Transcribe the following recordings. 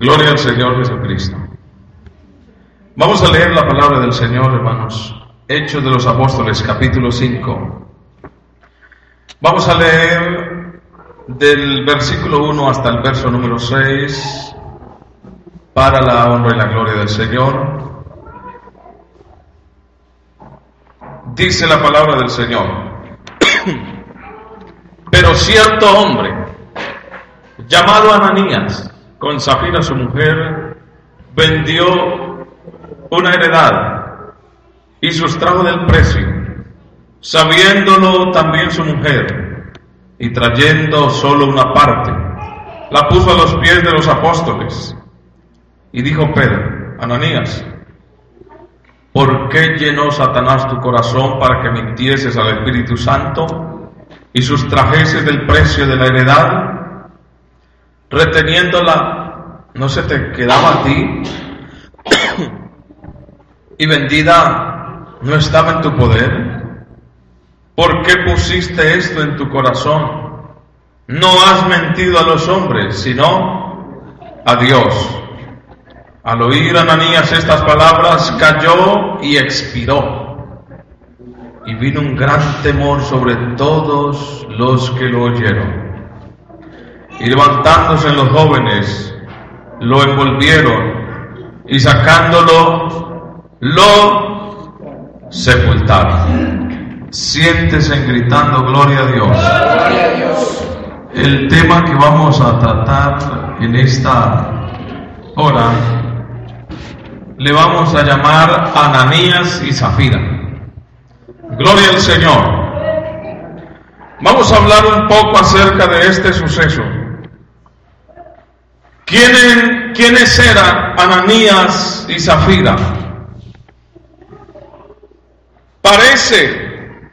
Gloria al Señor Jesucristo. Vamos a leer la palabra del Señor, hermanos. Hechos de los Apóstoles, capítulo 5. Vamos a leer del versículo 1 hasta el verso número 6 para la honra y la gloria del Señor. Dice la palabra del Señor. Pero cierto hombre, llamado Ananías, con Zafira su mujer, vendió una heredad y sustrajo del precio, sabiéndolo también su mujer, y trayendo solo una parte, la puso a los pies de los apóstoles. Y dijo Pedro, Ananías, ¿por qué llenó Satanás tu corazón para que mintieses al Espíritu Santo y sustrajeses del precio de la heredad? reteniéndola, no se te quedaba a ti y vendida no estaba en tu poder. ¿Por qué pusiste esto en tu corazón? No has mentido a los hombres, sino a Dios. Al oír Ananías estas palabras, cayó y expiró. Y vino un gran temor sobre todos los que lo oyeron. Y levantándose los jóvenes, lo envolvieron y sacándolo, lo sepultaron. Siéntese gritando gloria a Dios. El tema que vamos a tratar en esta hora le vamos a llamar Ananías y Zafira. Gloria al Señor. Vamos a hablar un poco acerca de este suceso. ¿Quiénes, ¿Quiénes eran Ananías y Zafira? Parece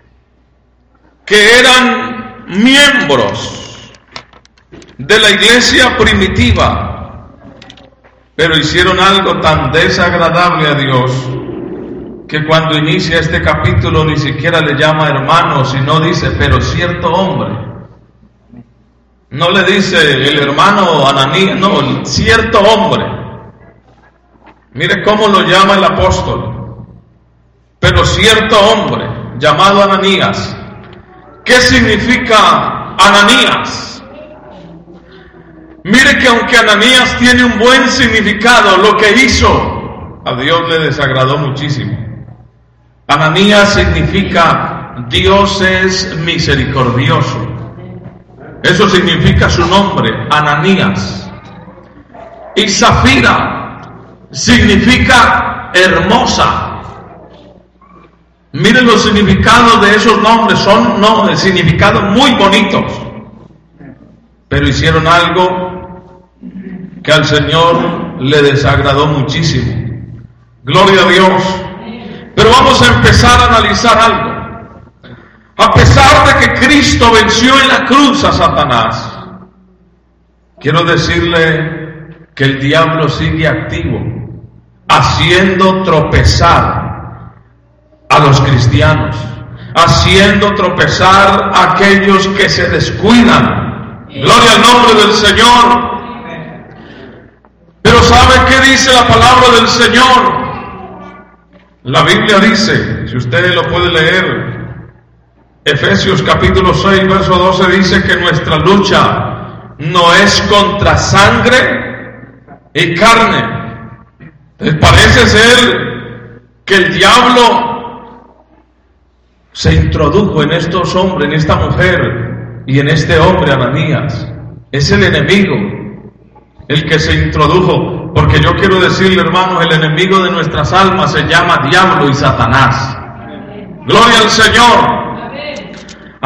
que eran miembros de la iglesia primitiva, pero hicieron algo tan desagradable a Dios que cuando inicia este capítulo ni siquiera le llama hermano, sino dice, pero cierto hombre. No le dice el hermano Ananías, no, cierto hombre. Mire cómo lo llama el apóstol. Pero cierto hombre, llamado Ananías. ¿Qué significa Ananías? Mire que aunque Ananías tiene un buen significado, lo que hizo a Dios le desagradó muchísimo. Ananías significa Dios es misericordioso. Eso significa su nombre, Ananías. Y Zafira significa hermosa. Miren los significados de esos nombres, son significados muy bonitos. Pero hicieron algo que al Señor le desagradó muchísimo. Gloria a Dios. Pero vamos a empezar a analizar algo. A pesar de que Cristo venció en la cruz a Satanás, quiero decirle que el diablo sigue activo, haciendo tropezar a los cristianos, haciendo tropezar a aquellos que se descuidan. Gloria al nombre del Señor. Pero ¿sabe qué dice la palabra del Señor? La Biblia dice, si usted lo puede leer, Efesios capítulo 6, verso 12 dice que nuestra lucha no es contra sangre y carne. parece ser que el diablo se introdujo en estos hombres, en esta mujer y en este hombre, Ananías. Es el enemigo el que se introdujo, porque yo quiero decirle, hermanos, el enemigo de nuestras almas se llama diablo y Satanás. Gloria al Señor.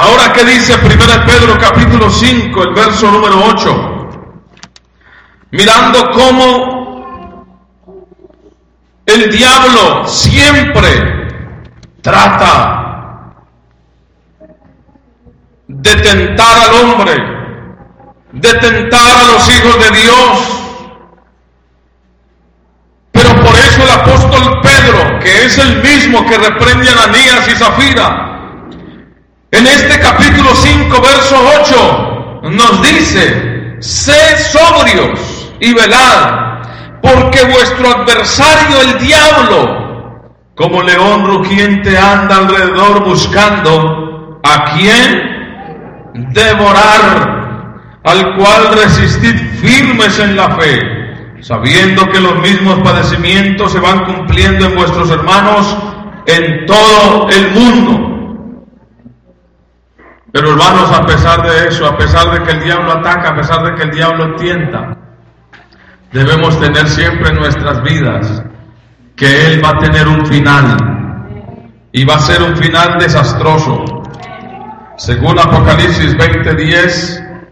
Ahora, ¿qué dice 1 Pedro capítulo 5, el verso número 8? mirando cómo el diablo siempre trata de tentar al hombre, de tentar a los hijos de Dios. Pero por eso el apóstol Pedro, que es el mismo que reprende a Ananías y Zafira, en este capítulo 5, verso 8, nos dice, sed sobrios y velad, porque vuestro adversario el diablo, como león rugiente, anda alrededor buscando a quien devorar, al cual resistid firmes en la fe, sabiendo que los mismos padecimientos se van cumpliendo en vuestros hermanos en todo el mundo. Pero hermanos, a pesar de eso, a pesar de que el diablo ataca, a pesar de que el diablo tienta, debemos tener siempre en nuestras vidas que Él va a tener un final y va a ser un final desastroso. Según Apocalipsis 20:10,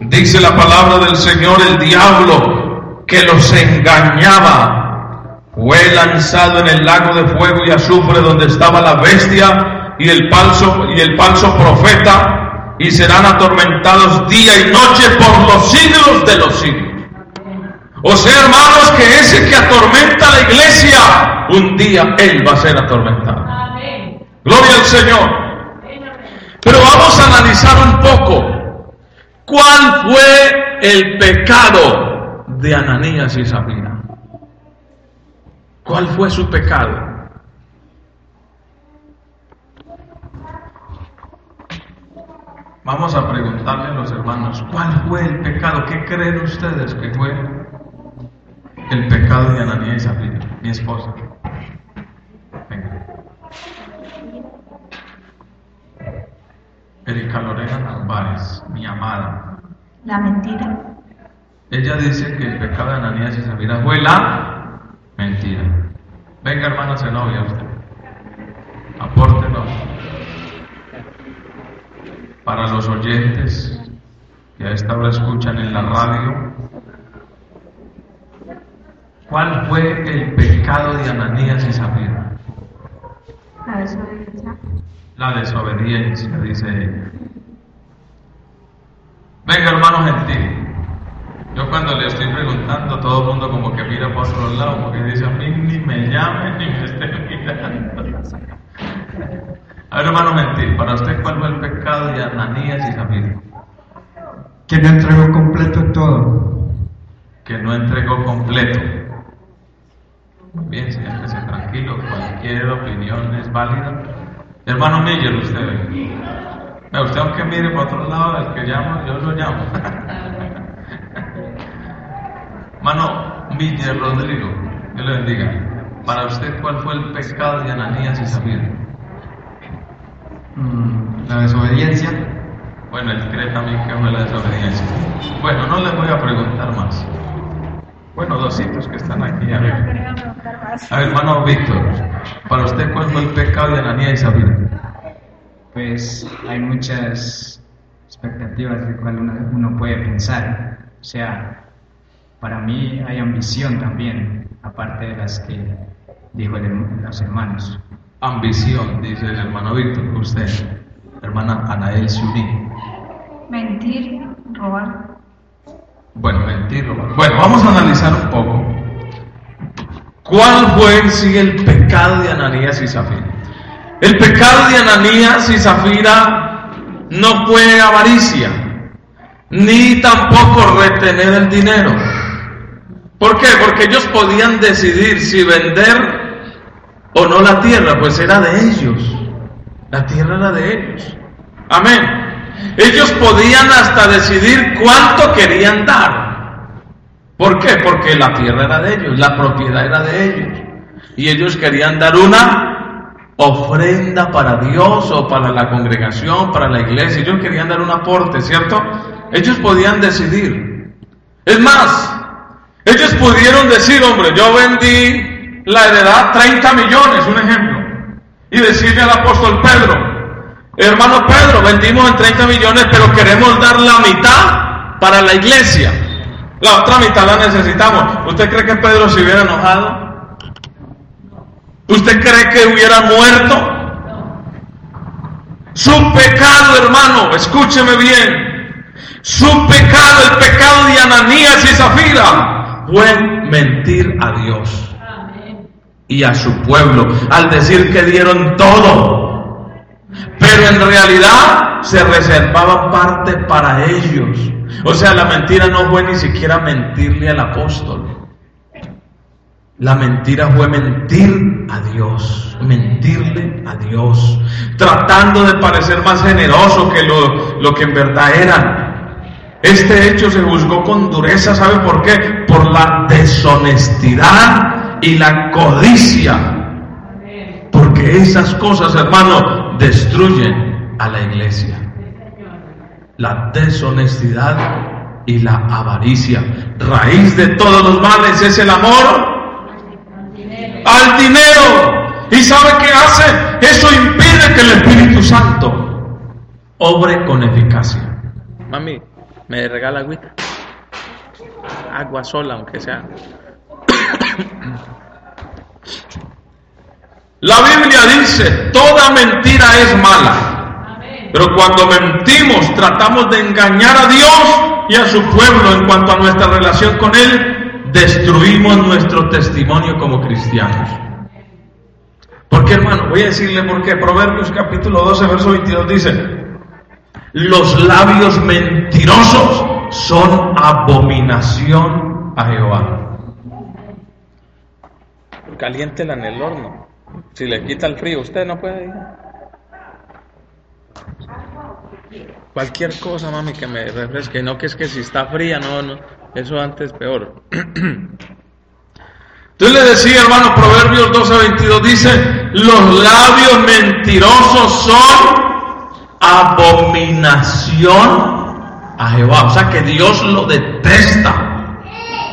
dice la palabra del Señor, el diablo que los engañaba fue lanzado en el lago de fuego y azufre donde estaba la bestia y el falso y el falso profeta y serán atormentados día y noche por los siglos de los siglos. O sea, hermanos, que ese que atormenta a la iglesia, un día él va a ser atormentado. Gloria al Señor. Pero vamos a analizar un poco cuál fue el pecado de Ananías y Sabina. ¿Cuál fue su pecado? Vamos a preguntarle a los hermanos, ¿cuál fue el pecado? ¿Qué creen ustedes que fue el pecado de Ananías y Zafira, mi esposa? Venga. Erika Lorena Narváez, mi amada. La mentira. Ella dice que el pecado de Ananías y Zafira fue la mentira. Venga, hermana Zenobia, usted. Para los oyentes que a esta hora escuchan en la radio, ¿cuál fue el pecado de Ananías y Zafira? La desobediencia. La desobediencia, dice ella. Venga, hermano gentil. Yo cuando le estoy preguntando, todo el mundo como que mira por otro lado, porque dice a mí ni me llame ni me esté mirando. A ver, hermano mentir, para usted, ¿cuál fue el pecado de Ananías y Zafira? Que no entregó completo todo. Que no entregó completo. Muy bien, siéntese tranquilo, cualquier opinión es válida. Hermano Miller, usted ve. Usted aunque mire por otro lado, el que llama, yo lo llamo. Hermano Miller Rodrigo, Dios le bendiga. Para usted, ¿cuál fue el pecado de Ananías y Zafira? Mm, la desobediencia. Bueno, él cree también que fue la desobediencia. Bueno, no le voy a preguntar más. Bueno, dos sitios que están aquí. A ver, a ver hermano Víctor, para usted, ¿cuál fue el pecado de Ananías y Zafira? Pues hay muchas expectativas de cuál uno, uno puede pensar. O sea, para mí hay ambición también, aparte de las que dijo el- los hermanos. Ambición, dice el hermano Víctor. Usted, hermana Anael Suri. Mentir, robar. Bueno, mentir, robar. Bueno, vamos a analizar un poco. ¿Cuál fue en sí el pecado de Ananías y Zafira? El pecado de Ananías y Zafira no fue avaricia, ni tampoco retener el dinero. ¿Por qué? Porque ellos podían decidir si vender o no la tierra, pues era de ellos. La tierra era de ellos. Amén. Ellos podían hasta decidir cuánto querían dar. ¿Por qué? Porque la tierra era de ellos, la propiedad era de ellos. Y ellos querían dar una ofrenda para Dios o para la congregación, para la iglesia. Ellos querían dar un aporte, ¿cierto? Ellos podían decidir. Es más, ellos pudieron decir, hombre, yo vendí la heredad 30 millones, un ejemplo. Y decirle al apóstol Pedro, hermano Pedro, vendimos en 30 millones, pero queremos dar la mitad para la iglesia. La otra mitad la necesitamos. ¿Usted cree que Pedro se hubiera enojado? ¿Usted cree que hubiera muerto? Su pecado, hermano, escúcheme bien. Su pecado, el pecado de Ananías y Zafira, fue mentir a Dios y a su pueblo al decir que dieron todo. Pero en realidad se reservaba parte para ellos. O sea, la mentira no fue ni siquiera mentirle al apóstol. La mentira fue mentir a Dios, mentirle a Dios, tratando de parecer más generoso que lo, que en verdad eran. Este hecho se juzgó con dureza, ¿sabe por qué? Por la deshonestidad y la codicia. Porque esas cosas, hermano, destruyen a la iglesia. La deshonestidad y la avaricia. Raíz de todos los males es el amor al dinero. ¿Y sabe qué hace? Eso impide que el Espíritu Santo obre con eficacia. Mami, ¿me regala agüita? Agua sola, aunque sea. La Biblia dice, toda mentira es mala. Pero cuando mentimos, tratamos de engañar a Dios y a su pueblo en cuanto a nuestra relación con Él, destruimos nuestro testimonio como cristianos. ¿Por qué, hermano? Voy a decirle por qué. Proverbios capítulo 12, verso 22 dice, los labios mentirosos son abominación a Jehová. Caliéntela en el horno. Si le quita el frío, usted no puede ir. Cualquier cosa, mami, que me refresque. No que es que si está fría, no, no. Eso antes peor. Entonces le decía, hermano, Proverbios 12, 22 dice, los labios mentirosos son abominación a Jehová. O sea que Dios lo detesta.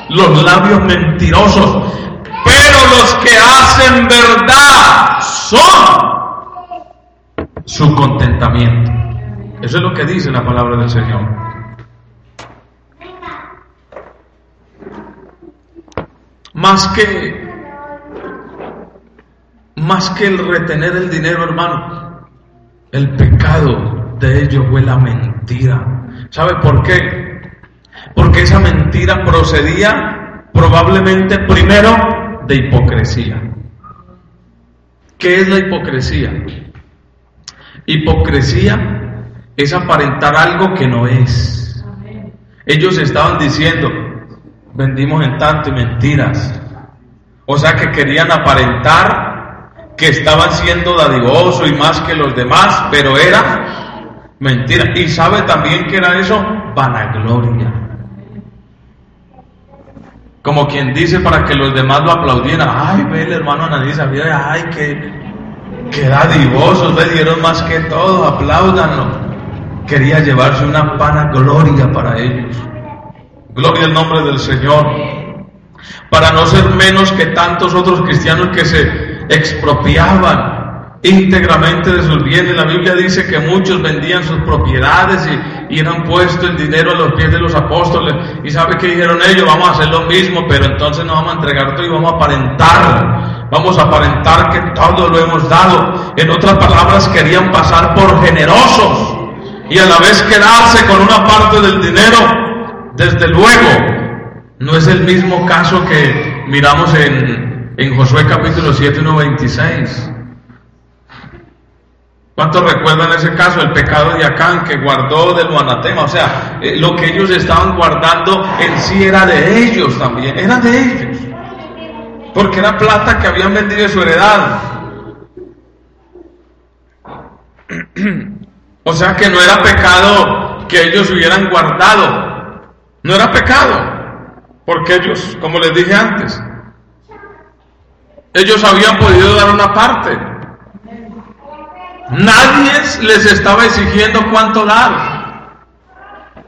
Los labios mentirosos. Pero los que hacen verdad son su contentamiento. Eso es lo que dice la palabra del Señor. Más que más que el retener el dinero, hermano, el pecado de ellos fue la mentira. ¿Sabe por qué? Porque esa mentira procedía probablemente primero de hipocresía. ¿Qué es la hipocresía? Hipocresía es aparentar algo que no es. Ellos estaban diciendo, vendimos en tanto y mentiras. O sea que querían aparentar que estaban siendo dadivosos y más que los demás, pero era mentira. Y sabe también que era eso, vanagloria. Como quien dice para que los demás lo aplaudieran. Ay, ve el hermano Ananías, ay, que, dadivosos, ve, dieron más que todo, apláudanlo. Quería llevarse una vanagloria para ellos. Gloria al nombre del Señor. Para no ser menos que tantos otros cristianos que se expropiaban íntegramente de sus bienes. La Biblia dice que muchos vendían sus propiedades y, eran puestos el dinero a los pies de los apóstoles. Y sabe que dijeron ellos, vamos a hacer lo mismo, pero entonces no vamos a entregar todo y vamos a aparentar. Vamos a aparentar que todo lo hemos dado. En otras palabras, querían pasar por generosos y a la vez quedarse con una parte del dinero. Desde luego, no es el mismo caso que miramos en, en Josué capítulo 7, 1, 26. ¿Cuántos recuerdan ese caso, el pecado de Acán que guardó del anatema? O sea, eh, lo que ellos estaban guardando en sí era de ellos también, era de ellos. Porque era plata que habían vendido de su heredad. o sea que no era pecado que ellos hubieran guardado. No era pecado. Porque ellos, como les dije antes, ellos habían podido dar una parte. Nadie les estaba exigiendo cuánto dar.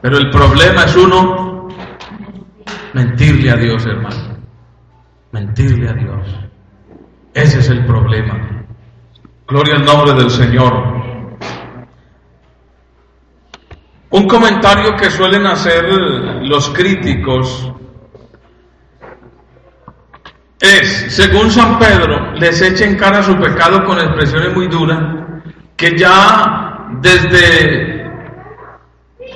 Pero el problema es uno, mentirle a Dios, hermano. Mentirle a Dios. Ese es el problema. Gloria al nombre del Señor. Un comentario que suelen hacer los críticos es, según San Pedro, les echa en cara su pecado con expresiones muy duras, que ya desde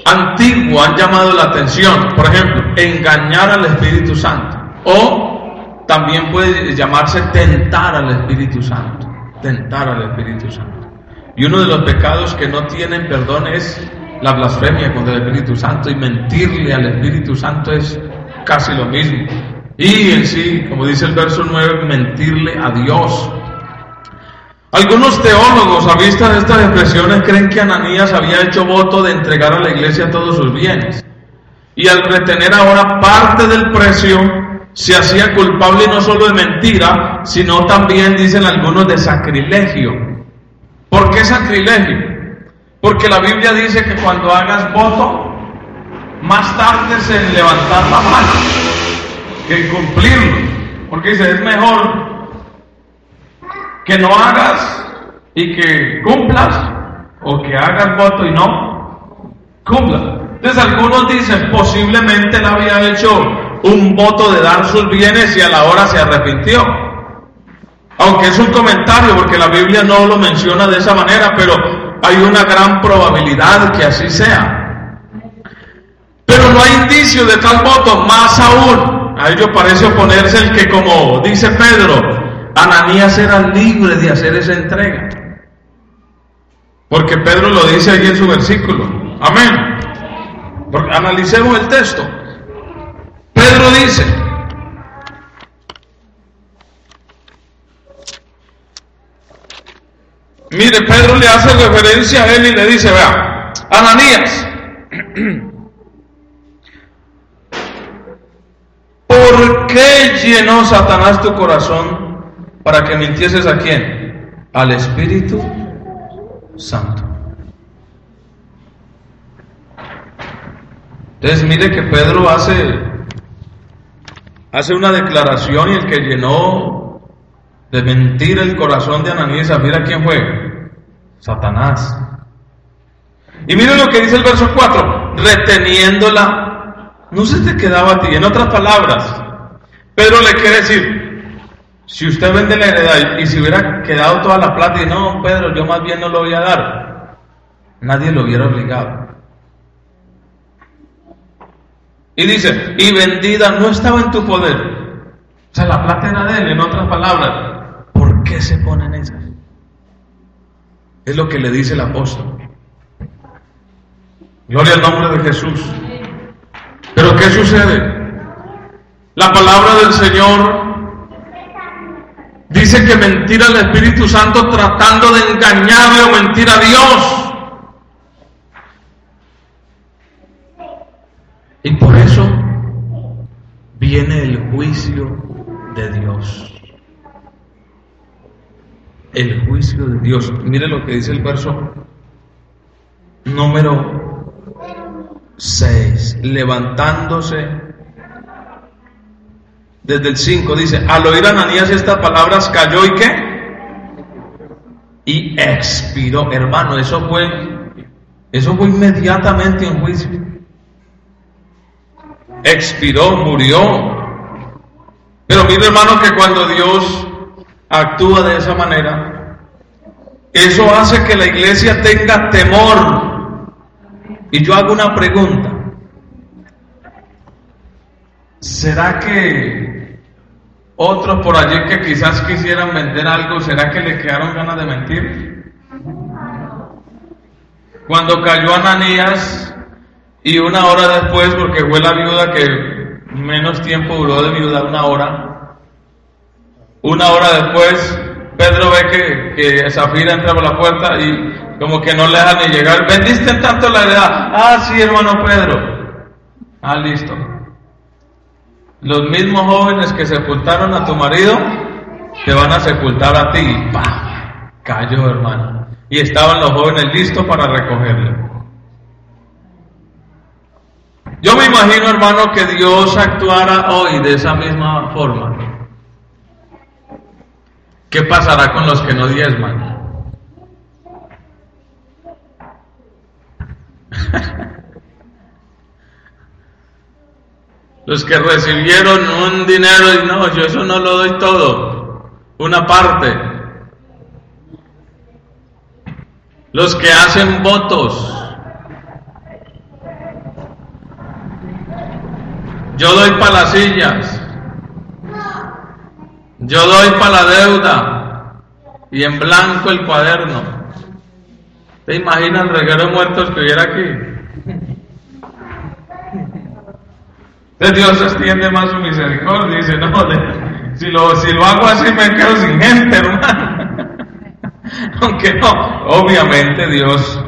antiguo han llamado la atención. Por ejemplo, engañar al Espíritu Santo. O también puede llamarse tentar al Espíritu Santo. Tentar al Espíritu Santo. Y uno de los pecados que no tienen perdón es la blasfemia contra el Espíritu Santo y mentirle al Espíritu Santo es casi lo mismo. Y en sí, como dice el verso 9, mentirle a Dios. Algunos teólogos a vista de estas expresiones creen que Ananías había hecho voto de entregar a la iglesia todos sus bienes. Y al retener ahora parte del precio, se hacía culpable no solo de mentira, sino también, dicen algunos, de sacrilegio. ¿Por qué sacrilegio? Porque la Biblia dice que cuando hagas voto, más tarde se levantar la mano que cumplirlo. Porque dice, es mejor que no hagas y que cumplas o que hagas voto y no cumplas. Entonces algunos dicen, posiblemente él había hecho un voto de dar sus bienes y a la hora se arrepintió. Aunque es un comentario, porque la Biblia no lo menciona de esa manera, pero hay una gran probabilidad que así sea. Pero no hay indicio de tal voto, más aún a ello parece oponerse el que, como dice Pedro, Ananías era libre de hacer esa entrega. Porque Pedro lo dice ahí en su versículo. Amén. Analicemos el texto. Pedro dice, mire, Pedro le hace referencia a él y le dice, vea, Ananías, ¿Por qué llenó Satanás tu corazón para que mintieses a quién? Al Espíritu Santo. Entonces mire que Pedro hace, hace una declaración y el que llenó de mentir el corazón de Ananías, mira quién fue, Satanás. Y mire lo que dice el verso 4, reteniéndola no se te quedaba a ti. En otras palabras, Pedro le quiere decir, si usted vende la heredad y si hubiera quedado toda la plata y no, Pedro, yo más bien no lo voy a dar, nadie lo hubiera obligado. Y dice, y vendida no estaba en tu poder. O sea, la plata era de él, en otras palabras. ¿Por qué se ponen esas? Es lo que le dice el apóstol. Gloria al nombre de Jesús. Pero ¿qué sucede? La palabra del Señor dice que mentir al Espíritu Santo tratando de engañarle o mentir a Dios. Y por eso viene el juicio de Dios. El juicio de Dios. Mire lo que dice el verso número 6, levantándose. Desde el 5 dice, al oír Ananías estas palabras cayó y qué? Y expiró. Hermano, eso fue, eso fue inmediatamente en juicio. Expiró, murió. Pero mire hermano que cuando Dios actúa de esa manera, eso hace que la iglesia tenga temor y yo hago una pregunta. ¿Será que otros por allí que quizás quisieran vender algo, ¿será que le quedaron ganas de mentir? Cuando cayó Ananías y una hora después, porque fue la viuda que menos tiempo duró de viuda, una hora, una hora después, Pedro ve que, que Zafira entra por la puerta y como que no le dejan ni llegar. ¿Vendiste tanto la edad? Ah, sí, hermano Pedro. Ah, listo. Los mismos jóvenes que sepultaron a tu marido te van a sepultar a ti. ¡Pah! Cayó, hermano. Y estaban los jóvenes listos para recogerle. Yo me imagino, hermano, que Dios actuara hoy de esa misma forma. ¿Qué pasará con los que no diezman? Los que recibieron un dinero y no, yo eso no lo doy todo, una parte. Los que hacen votos. Yo doy para las sillas. Yo doy para la deuda. Y en blanco el cuaderno. ¿Te imaginas el reguero muertos que hubiera aquí? Entonces Dios extiende más su misericordia dice, no, si lo, si lo hago así me quedo sin gente, hermano. Aunque no, obviamente Dios,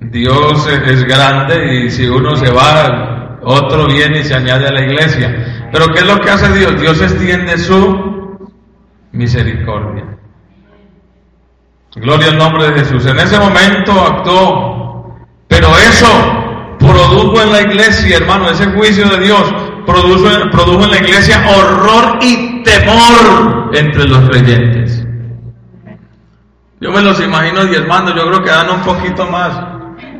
Dios es grande y si uno se va, otro viene y se añade a la iglesia. Pero ¿qué es lo que hace Dios? Dios extiende su misericordia. Gloria al nombre de Jesús. En ese momento actuó, pero eso produjo en la iglesia, hermano, ese juicio de Dios produjo, produjo en la iglesia horror y temor entre los creyentes. Yo me los imagino diezmando, yo creo que dan un poquito más,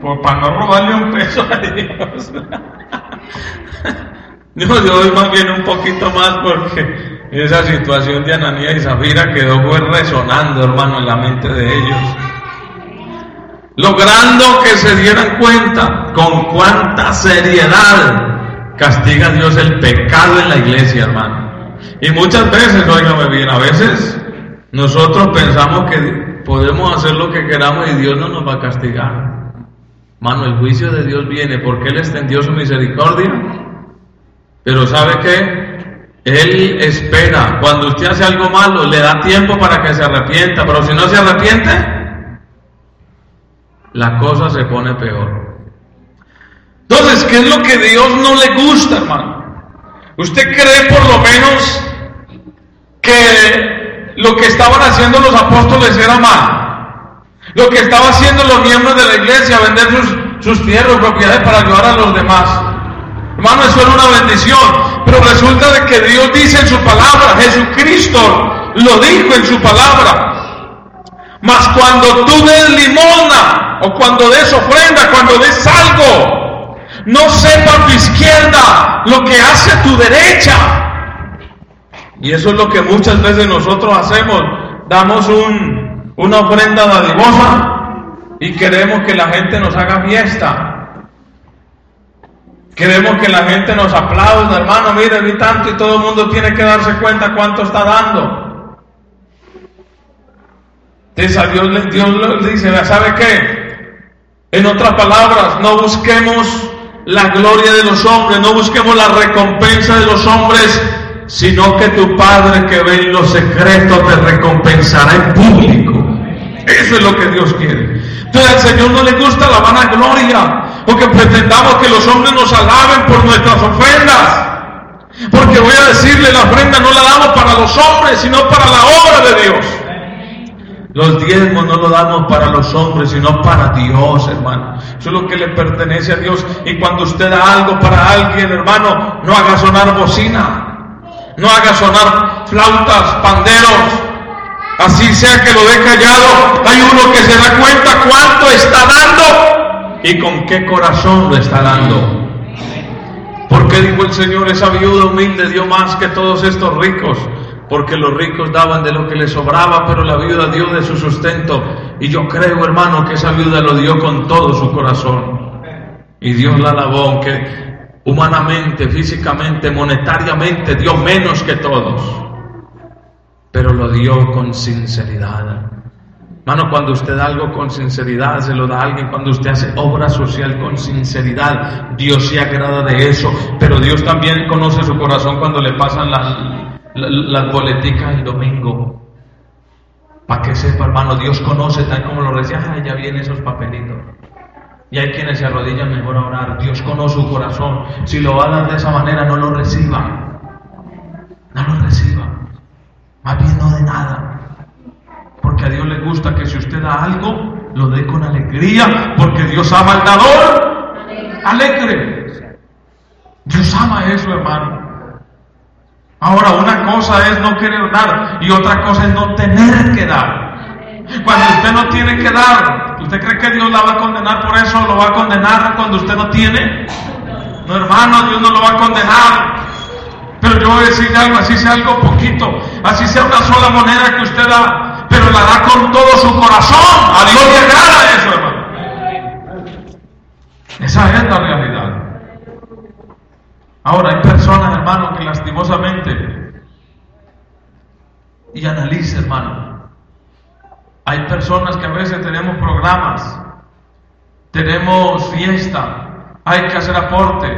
por, para no robarle un peso a Dios. Yo, yo doy más bien un poquito más porque esa situación de Ananía y Zafira quedó pues resonando, hermano, en la mente de ellos logrando que se dieran cuenta con cuánta seriedad castiga Dios el pecado en la iglesia, hermano. Y muchas veces, oígame bien, a veces nosotros pensamos que podemos hacer lo que queramos y Dios no nos va a castigar. Mano, el juicio de Dios viene porque Él extendió su misericordia. Pero ¿sabe qué? Él espera. Cuando usted hace algo malo, le da tiempo para que se arrepienta. Pero si no se arrepiente, la cosa se pone peor. Entonces, ¿qué es lo que Dios no le gusta, hermano? ¿Usted cree por lo menos que lo que estaban haciendo los apóstoles era mal? Lo que estaban haciendo los miembros de la iglesia, vender sus, sus tierras, propiedades para ayudar a los demás. Hermano, eso era una bendición. Pero resulta de que Dios dice en su palabra, Jesucristo lo dijo en su palabra. Mas cuando tú des limona o cuando des ofrenda, cuando des algo, no sepa tu izquierda lo que hace tu derecha. Y eso es lo que muchas veces nosotros hacemos. Damos un, una ofrenda dadivosa y queremos que la gente nos haga fiesta. Queremos que la gente nos aplauda, hermano, mire, vi tanto y todo el mundo tiene que darse cuenta cuánto está dando. Entonces Dios, Dios le dice, ¿sabe qué? En otras palabras, no busquemos la gloria de los hombres, no busquemos la recompensa de los hombres, sino que tu Padre que ve en los secretos te recompensará en público. Eso es lo que Dios quiere. Entonces al Señor no le gusta la vanagloria, porque pretendamos que los hombres nos alaben por nuestras ofrendas. Porque voy a decirle, la ofrenda no la damos para los hombres, sino para la obra de Dios. Los diezmos no lo damos para los hombres, sino para Dios, hermano. Eso es lo que le pertenece a Dios. Y cuando usted da algo para alguien, hermano, no haga sonar bocina. No haga sonar flautas, panderos. Así sea que lo dé callado. Hay uno que se da cuenta cuánto está dando y con qué corazón lo está dando. Porque dijo el Señor, esa viuda humilde dio más que todos estos ricos porque los ricos daban de lo que les sobraba, pero la viuda dio de su sustento. Y yo creo, hermano, que esa viuda lo dio con todo su corazón. Y Dios la alabó, aunque humanamente, físicamente, monetariamente dio menos que todos, pero lo dio con sinceridad. Hermano, cuando usted da algo con sinceridad, se lo da a alguien. Cuando usted hace obra social con sinceridad, Dios se agrada de eso. Pero Dios también conoce su corazón cuando le pasan las, las boleticas el domingo. Para que sepa, hermano, Dios conoce, tal como lo decía, ya vienen esos papelitos. Y hay quienes se arrodillan mejor a orar. Dios conoce su corazón. Si lo va de esa manera, no lo reciba. No lo reciba. Más bien no de nada. Porque a Dios le gusta que si usted da algo, lo dé con alegría. Porque Dios ama al dador alegre. Dios ama eso, hermano. Ahora, una cosa es no querer dar y otra cosa es no tener que dar. Cuando usted no tiene que dar, ¿usted cree que Dios la va a condenar por eso? ¿Lo va a condenar cuando usted no tiene? No, hermano, Dios no lo va a condenar. Pero yo voy a decir algo, así sea algo poquito, así sea una sola moneda que usted da, pero la da con todo su corazón. A Dios le agrada eso, hermano. Esa es la realidad. Ahora hay personas, hermano, que lastimosamente, y analice, hermano, hay personas que a veces tenemos programas, tenemos fiesta, hay que hacer aporte,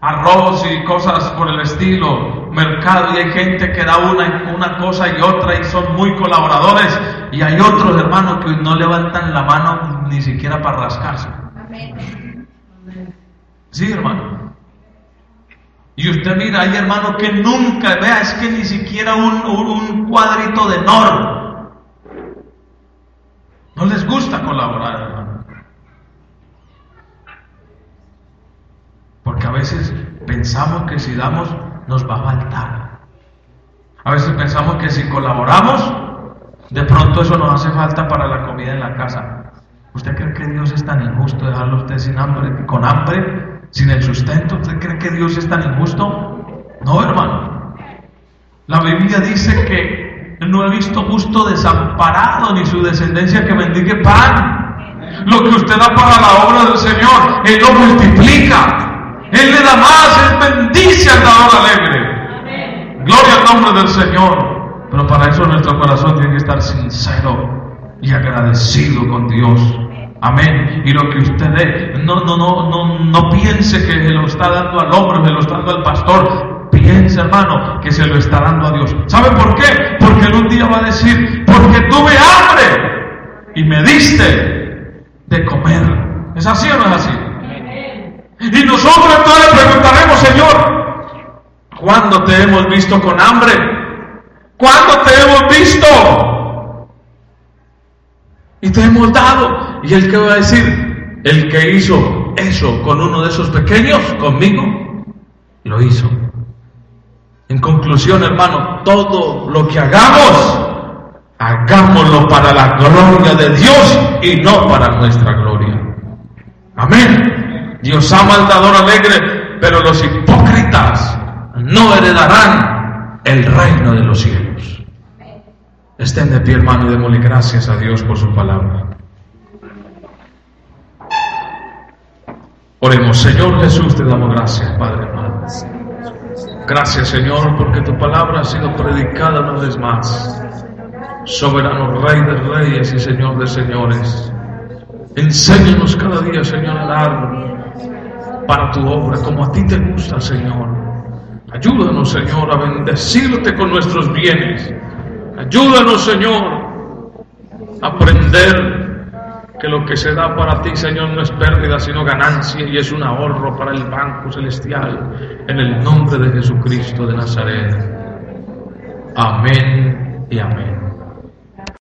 arroz y cosas por el estilo, mercado, y hay gente que da una, una cosa y otra y son muy colaboradores, y hay otros hermanos que no levantan la mano ni siquiera para rascarse. Sí, hermano. Y usted mira, hay hermanos que nunca, vea, es que ni siquiera un, un, cuadrito de nor. No les gusta colaborar, hermano. Porque a veces pensamos que si damos nos va a faltar. A veces pensamos que si colaboramos, de pronto eso nos hace falta para la comida en la casa. ¿Usted cree que Dios es tan injusto dejarlo a usted sin hambre, con hambre, sin el sustento? ¿Usted cree que Dios es tan injusto? No, hermano. La Biblia dice que no he visto justo desamparado ni su descendencia que bendiga pan. Lo que usted da para la obra del Señor, Él lo multiplica. Él le da más, Él bendice al dador alegre. Gloria al nombre del Señor. Pero para eso nuestro corazón tiene que estar sincero y agradecido con Dios. Amén. Y lo que usted dé, no, no, no, no, no piense que se lo está dando al hombre, se lo está dando al pastor. Piense, hermano, que se lo está dando a Dios. ¿Sabe por qué? Porque él un día va a decir, porque tuve hambre y me diste de comer. ¿Es así o no es así? Y nosotros entonces preguntaremos, Señor, ¿cuándo te hemos visto con hambre? ¿Cuándo te hemos visto? Y te hemos dado. ¿Y él qué va a decir? El que hizo eso con uno de esos pequeños, conmigo, lo hizo. En conclusión, hermano, todo lo que hagamos, hagámoslo para la gloria de Dios y no para nuestra gloria. Amén. Dios ama al alegre, pero los hipócritas no heredarán el reino de los cielos. Estén de pie, hermano, y démosle gracias a Dios por su palabra. Oremos, Señor Jesús, te damos gracias, Padre hermano. Gracias, Señor, porque tu palabra ha sido predicada una vez más. Soberano Rey de Reyes y Señor de Señores. Enséñanos cada día, Señor, a dar para tu obra como a ti te gusta, Señor. Ayúdanos, Señor, a bendecirte con nuestros bienes. Ayúdanos, Señor, a aprender que lo que se da para ti, Señor, no es pérdida, sino ganancia y es un ahorro para el banco celestial. En el nombre de Jesucristo de Nazaret. Amén y amén.